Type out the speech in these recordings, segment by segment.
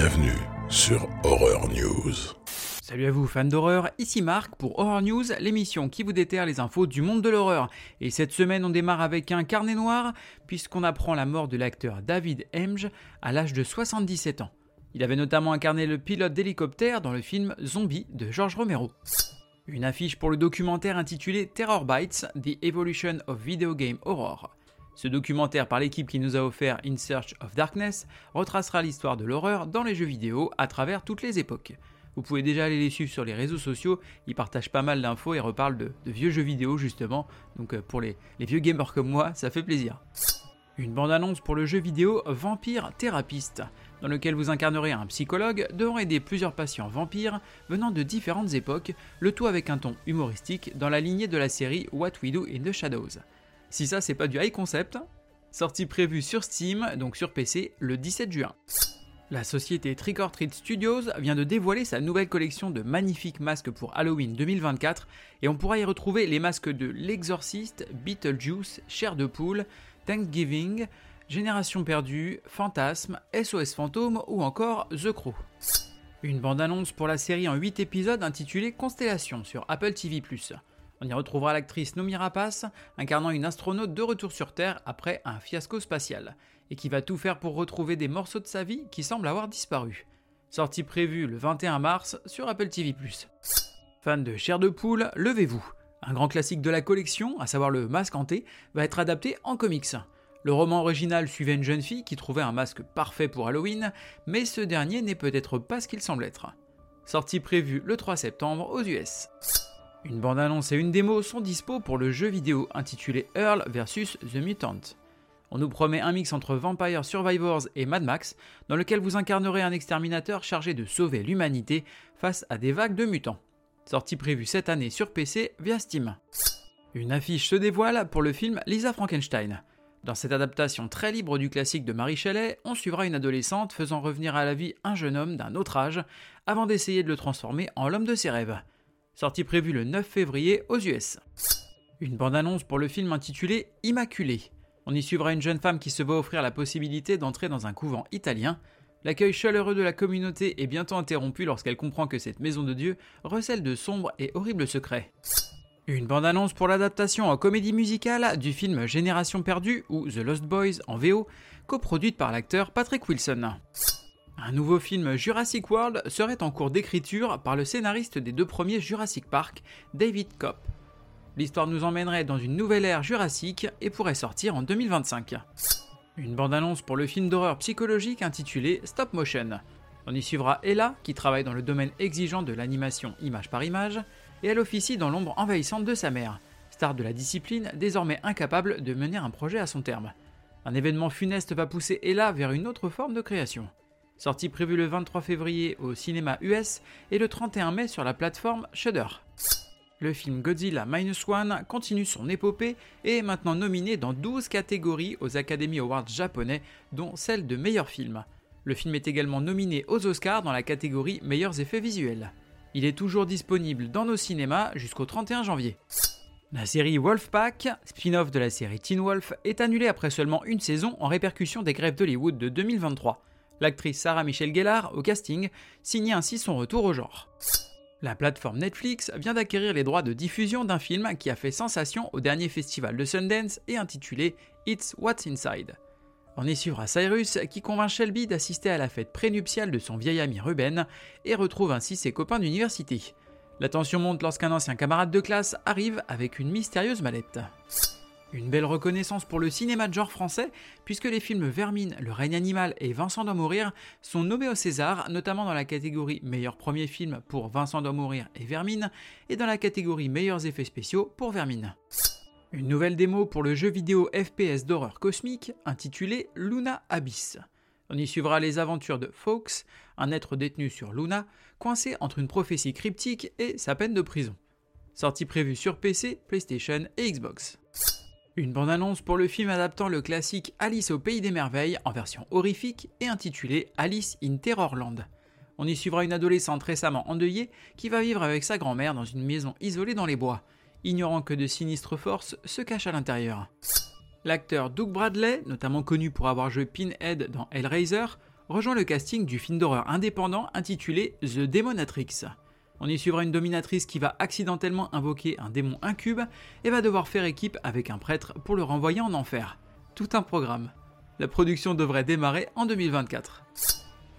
Bienvenue sur Horror News. Salut à vous fans d'horreur, ici Marc pour Horror News, l'émission qui vous déterre les infos du monde de l'horreur. Et cette semaine on démarre avec un carnet noir puisqu'on apprend la mort de l'acteur David Hemge à l'âge de 77 ans. Il avait notamment incarné le pilote d'hélicoptère dans le film Zombie de George Romero. Une affiche pour le documentaire intitulé Terror Bites, The Evolution of Video Game Horror. Ce documentaire par l'équipe qui nous a offert In Search of Darkness retracera l'histoire de l'horreur dans les jeux vidéo à travers toutes les époques. Vous pouvez déjà aller les suivre sur les réseaux sociaux, ils partagent pas mal d'infos et reparlent de, vieux jeux vidéo justement, donc euh, pour les, vieux gamers comme moi, ça fait plaisir. Une bande-annonce pour le jeu vidéo Vampire Thérapeute, dans lequel vous incarnerez un psychologue devant aider plusieurs patients vampires venant de différentes époques, le tout avec un ton humoristique dans la lignée de la série What We Do in the Shadows. Si ça, c'est pas du high concept, sortie prévue sur Steam, donc sur PC, le 17 juin. La société Trick or Treat Studios vient de dévoiler sa nouvelle collection de magnifiques masques pour Halloween 2024 et on pourra y retrouver les masques de L'Exorciste, Beetlejuice, Chair de Poule, Thanksgiving, Génération Perdue, Fantasme, SOS Fantôme ou encore The Crow. Une bande-annonce pour la série en 8 épisodes intitulée Constellation sur Apple TV+. On y retrouvera l'actrice Nomi Rapace, incarnant une astronaute de retour sur Terre après un fiasco spatial, et qui va tout faire pour retrouver des morceaux de sa vie qui semblent avoir disparu. Sortie prévue le 21 mars sur Apple TV+. Fan de chair de poule, levez-vous. Un grand classique de la collection, à savoir le masque hanté, va être adapté en comics. Le roman original suivait une jeune fille qui trouvait un masque parfait pour Halloween, mais ce dernier n'est peut-être pas ce qu'il semble être. Sortie prévue le 3 septembre aux US. Une bande-annonce et une démo sont dispo pour le jeu vidéo intitulé Earl vs The Mutant. On nous promet un mix entre Vampire Survivors et Mad Max, dans lequel vous incarnerez un exterminateur chargé de sauver l'humanité face à des vagues de mutants. Sortie prévue cette année sur PC via Steam. Une affiche se dévoile pour le film Lisa Frankenstein. Dans cette adaptation très libre du classique de Marie Shelley, on suivra une adolescente faisant revenir à la vie un jeune homme d'un autre âge avant d'essayer de le transformer en l'homme de ses rêves sortie prévue le 9 février aux US. Une bande-annonce pour le film intitulé Immaculée. On y suivra une jeune femme qui se voit offrir la possibilité d'entrer dans un couvent italien. L'accueil chaleureux de la communauté est bientôt interrompu lorsqu'elle comprend que cette maison de Dieu recèle de sombres et horribles secrets. Une bande-annonce pour l'adaptation en comédie musicale du film Génération perdue ou The Lost Boys en VO, coproduite par l'acteur Patrick Wilson. Un nouveau film Jurassic World serait en cours d'écriture par le scénariste des deux premiers Jurassic Park, David Kopp. L'histoire nous emmènerait dans une nouvelle ère jurassique et pourrait sortir en 2025. Une bande-annonce pour le film d'horreur psychologique intitulé Stop Motion. On y suivra Ella, qui travaille dans le domaine exigeant de l'animation image par image, et elle officie dans l'ombre envahissante de sa mère, star de la discipline désormais incapable de mener un projet à son terme. Un événement funeste va pousser Ella vers une autre forme de création. Sortie prévue le 23 février au cinéma US et le 31 mai sur la plateforme Shudder. Le film Godzilla Minus One continue son épopée et est maintenant nominé dans 12 catégories aux Academy Awards japonais, dont celle de meilleur film. Le film est également nominé aux Oscars dans la catégorie meilleurs effets visuels. Il est toujours disponible dans nos cinémas jusqu'au 31 janvier. La série Wolfpack, spin-off de la série Teen Wolf, est annulée après seulement une saison en répercussion des grèves d'Hollywood de 2023. L'actrice Sarah Michelle Gellar, au casting, signait ainsi son retour au genre. La plateforme Netflix vient d'acquérir les droits de diffusion d'un film qui a fait sensation au dernier festival de Sundance et intitulé It's What's Inside. On y suivra Cyrus qui convainc Shelby d'assister à la fête prénuptiale de son vieil ami Ruben et retrouve ainsi ses copains d'université. La tension monte lorsqu'un ancien camarade de classe arrive avec une mystérieuse mallette. Une belle reconnaissance pour le cinéma de genre français, puisque les films Vermine, Le règne animal et Vincent doit mourir sont nommés au César, notamment dans la catégorie meilleur premier film pour Vincent doit mourir et Vermine, et dans la catégorie meilleurs effets spéciaux pour Vermine. Une nouvelle démo pour le jeu vidéo FPS d'horreur cosmique intitulé Luna Abyss. On y suivra les aventures de Fox, un être détenu sur Luna, coincé entre une prophétie cryptique et sa peine de prison. Sortie prévue sur PC, PlayStation et Xbox. Une bande-annonce pour le film adaptant le classique Alice au Pays des Merveilles en version horrifique et intitulé Alice in Terrorland. On y suivra une adolescente récemment endeuillée qui va vivre avec sa grand-mère dans une maison isolée dans les bois, ignorant que de sinistres forces se cachent à l'intérieur. L'acteur Doug Bradley, notamment connu pour avoir joué Pinhead dans Hellraiser, rejoint le casting du film d'horreur indépendant intitulé The Demonatrix. On y suivra une dominatrice qui va accidentellement invoquer un démon incube et va devoir faire équipe avec un prêtre pour le renvoyer en enfer. Tout un programme. La production devrait démarrer en 2024.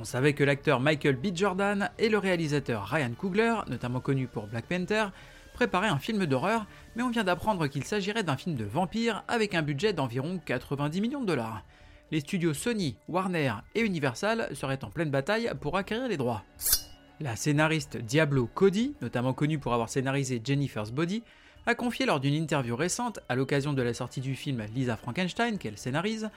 On savait que l'acteur Michael B. Jordan et le réalisateur Ryan Coogler, notamment connu pour Black Panther, préparaient un film d'horreur, mais on vient d'apprendre qu'il s'agirait d'un film de vampire avec un budget d'environ 90 millions de dollars. Les studios Sony, Warner et Universal seraient en pleine bataille pour acquérir les droits. La scénariste Diablo Cody, notamment connue pour avoir scénarisé Jennifer's Body, a confié lors d'une interview récente, à l'occasion de la sortie du film Lisa Frankenstein qu'elle scénarise,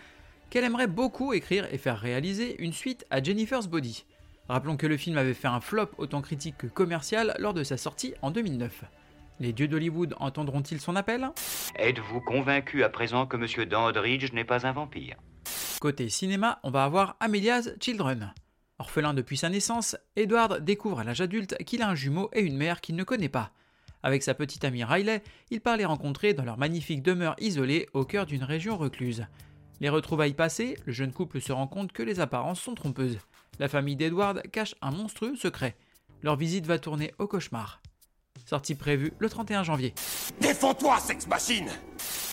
qu'elle aimerait beaucoup écrire et faire réaliser une suite à Jennifer's Body. Rappelons que le film avait fait un flop autant critique que commercial lors de sa sortie en 2009. Les dieux d'Hollywood entendront-ils son appel? Êtes-vous convaincu à présent que M. Dandridge n'est pas un vampire? Côté cinéma, on va avoir Amelia's Children. Orphelin depuis sa naissance, Edward découvre à l'âge adulte qu'il a un jumeau et une mère qu'il ne connaît pas. Avec sa petite amie Riley, il part les rencontrer dans leur magnifique demeure isolée au cœur d'une région recluse. Les retrouvailles passées, le jeune couple se rend compte que les apparences sont trompeuses. La famille d'Edward cache un monstrueux secret. Leur visite va tourner au cauchemar. Sortie prévue le 31 janvier. Défends-toi, sex machine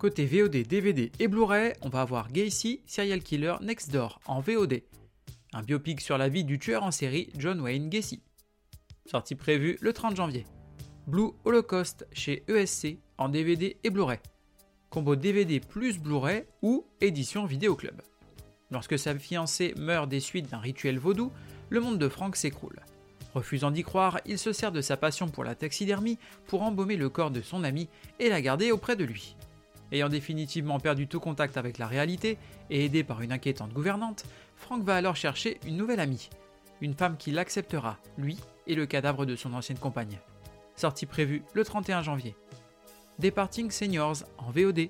Côté VOD, DVD et Blu-ray, on va avoir Gacy, Serial Killer Next Door en VOD. Un biopic sur la vie du tueur en série John Wayne Gacy. Sortie prévue le 30 janvier. Blue Holocaust chez ESC en DVD et Blu-ray. Combo DVD plus Blu-ray ou édition vidéo club. Lorsque sa fiancée meurt des suites d'un rituel vaudou, le monde de Frank s'écroule. Refusant d'y croire, il se sert de sa passion pour la taxidermie pour embaumer le corps de son ami et la garder auprès de lui. Ayant définitivement perdu tout contact avec la réalité et aidé par une inquiétante gouvernante, Frank va alors chercher une nouvelle amie, une femme qui l'acceptera, lui et le cadavre de son ancienne compagne sortie prévue le 31 janvier. Departing Seniors en VOD.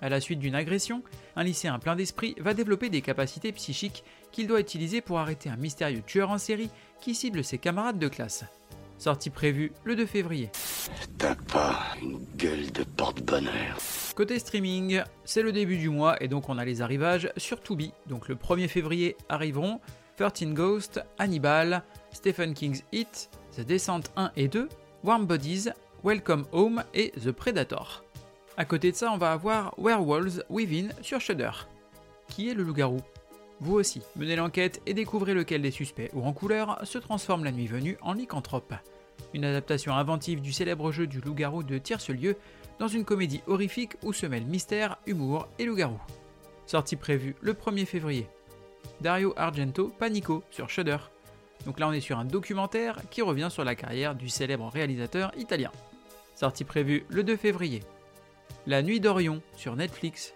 À la suite d'une agression, un lycéen plein d'esprit va développer des capacités psychiques qu'il doit utiliser pour arrêter un mystérieux tueur en série qui cible ses camarades de classe. Sortie prévue le 2 février. T'as pas une gueule de porte-bonheur. Côté streaming, c'est le début du mois et donc on a les arrivages sur Tubi. Donc le 1er février arriveront 13 Ghosts, Hannibal, Stephen King's Hit, The Descent 1 et 2, Warm Bodies, Welcome Home et The Predator. A côté de ça, on va avoir Werewolves Within sur Shudder. Qui est le loup-garou? Vous aussi, menez l'enquête et découvrez lequel des suspects ou en couleur se transforme la nuit venue en lycanthrope. Une adaptation inventive du célèbre jeu du loup-garou de Tierce-Lieu dans une comédie horrifique où se mêlent mystère, humour et loup-garou. Sortie prévue le 1er février. Dario Argento Panico sur Shudder. Donc là, on est sur un documentaire qui revient sur la carrière du célèbre réalisateur italien. Sortie prévue le 2 février. La nuit d'Orion sur Netflix.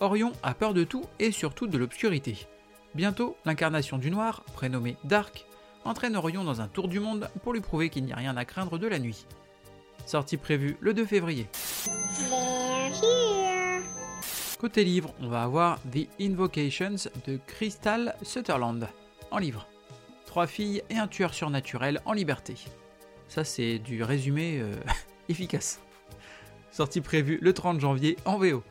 Orion a peur de tout et surtout de l'obscurité. Bientôt, l'incarnation du noir, prénommée Dark, entraîne Orion dans un tour du monde pour lui prouver qu'il n'y a rien à craindre de la nuit. Sortie prévue le 2 février. Côté livre, on va avoir The Invocations de Crystal Sutherland en livre trois filles et un tueur surnaturel en liberté. Ça, c'est du résumé euh, efficace. Sortie prévue le 30 janvier en VO.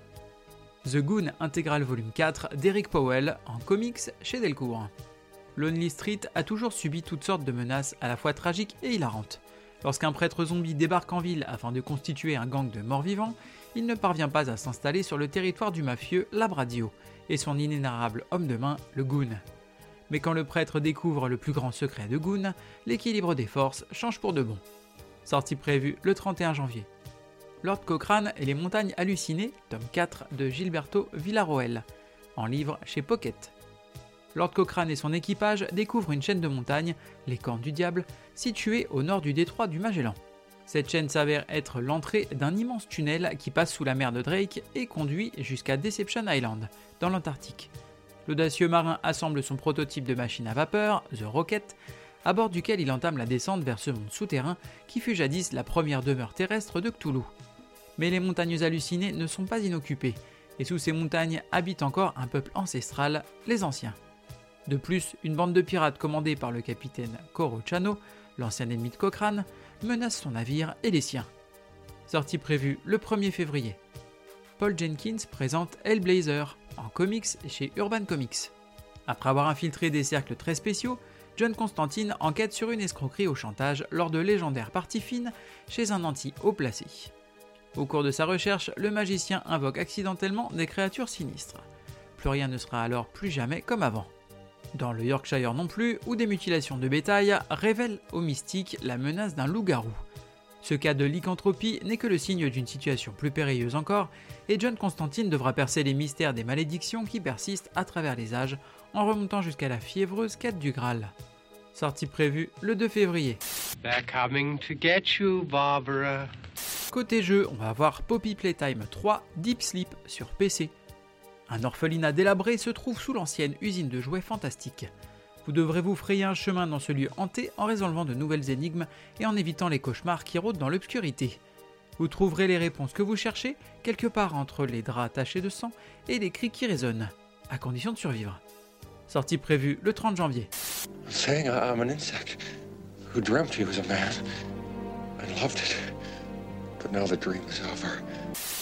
The Goon Intégral Volume 4 d'Eric Powell en comics chez Delcourt. Lonely Street a toujours subi toutes sortes de menaces à la fois tragiques et hilarantes. Lorsqu'un prêtre zombie débarque en ville afin de constituer un gang de morts-vivants, il ne parvient pas à s'installer sur le territoire du mafieux Labradio et son inénarrable homme de main, le Goon. Mais quand le prêtre découvre le plus grand secret de Goon, l'équilibre des forces change pour de bon. Sortie prévue le 31 janvier. Lord Cochrane et les montagnes hallucinées, tome 4 de Gilberto Villarroel, en livre chez Pocket. Lord Cochrane et son équipage découvrent une chaîne de montagnes, les Cornes du Diable, située au nord du détroit du Magellan. Cette chaîne s'avère être l'entrée d'un immense tunnel qui passe sous la mer de Drake et conduit jusqu'à Deception Island, dans l'Antarctique. L'audacieux marin assemble son prototype de machine à vapeur, The Rocket, à bord duquel il entame la descente vers ce monde souterrain qui fut jadis la première demeure terrestre de Cthulhu. Mais les montagnes hallucinées ne sont pas inoccupées, et sous ces montagnes habite encore un peuple ancestral, les Anciens. De plus, une bande de pirates commandée par le capitaine Koro Chano, l'ancien ennemi de Cochrane, menace son navire et les siens. Sortie prévue le 1er février. Paul Jenkins présente Hellblazer, en comics chez Urban Comics. Après avoir infiltré des cercles très spéciaux, John Constantine enquête sur une escroquerie au chantage lors de légendaires parties fines chez un anti haut placé. Au cours de sa recherche, le magicien invoque accidentellement des créatures sinistres. Plus rien ne sera alors plus jamais comme avant. Dans le Yorkshire non plus, où des mutilations de bétail révèlent aux mystiques la menace d'un loup-garou. Ce cas de lycanthropie n'est que le signe d'une situation plus périlleuse encore, et John Constantine devra percer les mystères des malédictions qui persistent à travers les âges, en remontant jusqu'à la fiévreuse quête du Graal. Sortie prévue le 2 février. Côté jeu, on va avoir Poppy Playtime 3 Deep Sleep sur PC. Un orphelinat délabré se trouve sous l'ancienne usine de jouets fantastiques. Vous devrez vous frayer un chemin dans ce lieu hanté en résolvant de nouvelles énigmes et en évitant les cauchemars qui rôdent dans l'obscurité. Vous trouverez les réponses que vous cherchez quelque part entre les draps tachés de sang et les cris qui résonnent, à condition de survivre. Sortie prévue le 30 janvier.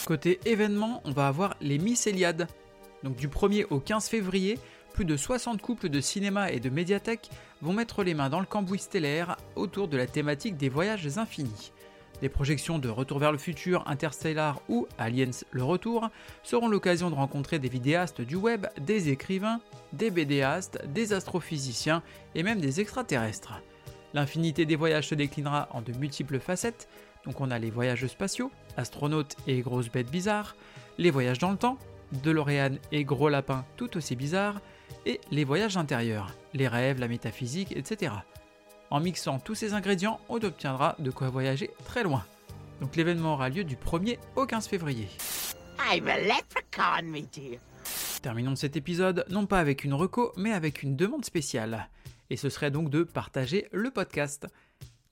Côté événement, on va avoir les Mycéliades. Donc du 1er au 15 février, plus de 60 couples de cinéma et de médiathèque vont mettre les mains dans le cambouis stellaire autour de la thématique des voyages infinis. Des projections de Retour vers le futur, Interstellar ou Aliens le retour seront l'occasion de rencontrer des vidéastes du web, des écrivains, des BDastes, des astrophysiciens et même des extraterrestres. L'infinité des voyages se déclinera en de multiples facettes, donc on a les voyages spatiaux, astronautes et grosses bêtes bizarres, les voyages dans le temps, DeLorean et gros lapins tout aussi bizarres, et les voyages intérieurs, les rêves, la métaphysique, etc. En mixant tous ces ingrédients, on obtiendra de quoi voyager très loin. Donc l'événement aura lieu du 1er au 15 février. Terminons cet épisode non pas avec une reco, mais avec une demande spéciale. Et ce serait donc de partager le podcast.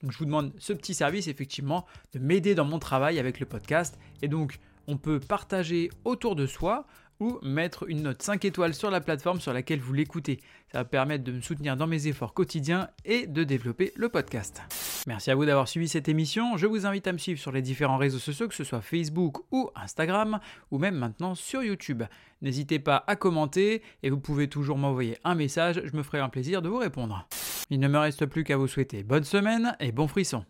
Donc je vous demande ce petit service effectivement de m'aider dans mon travail avec le podcast. Et donc on peut partager autour de soi ou mettre une note 5 étoiles sur la plateforme sur laquelle vous l'écoutez. Ça va permettre de me soutenir dans mes efforts quotidiens et de développer le podcast. Merci à vous d'avoir suivi cette émission. Je vous invite à me suivre sur les différents réseaux sociaux, que ce soit Facebook ou Instagram, ou même maintenant sur YouTube. N'hésitez pas à commenter et vous pouvez toujours m'envoyer un message, je me ferai un plaisir de vous répondre. Il ne me reste plus qu'à vous souhaiter bonne semaine et bon frisson.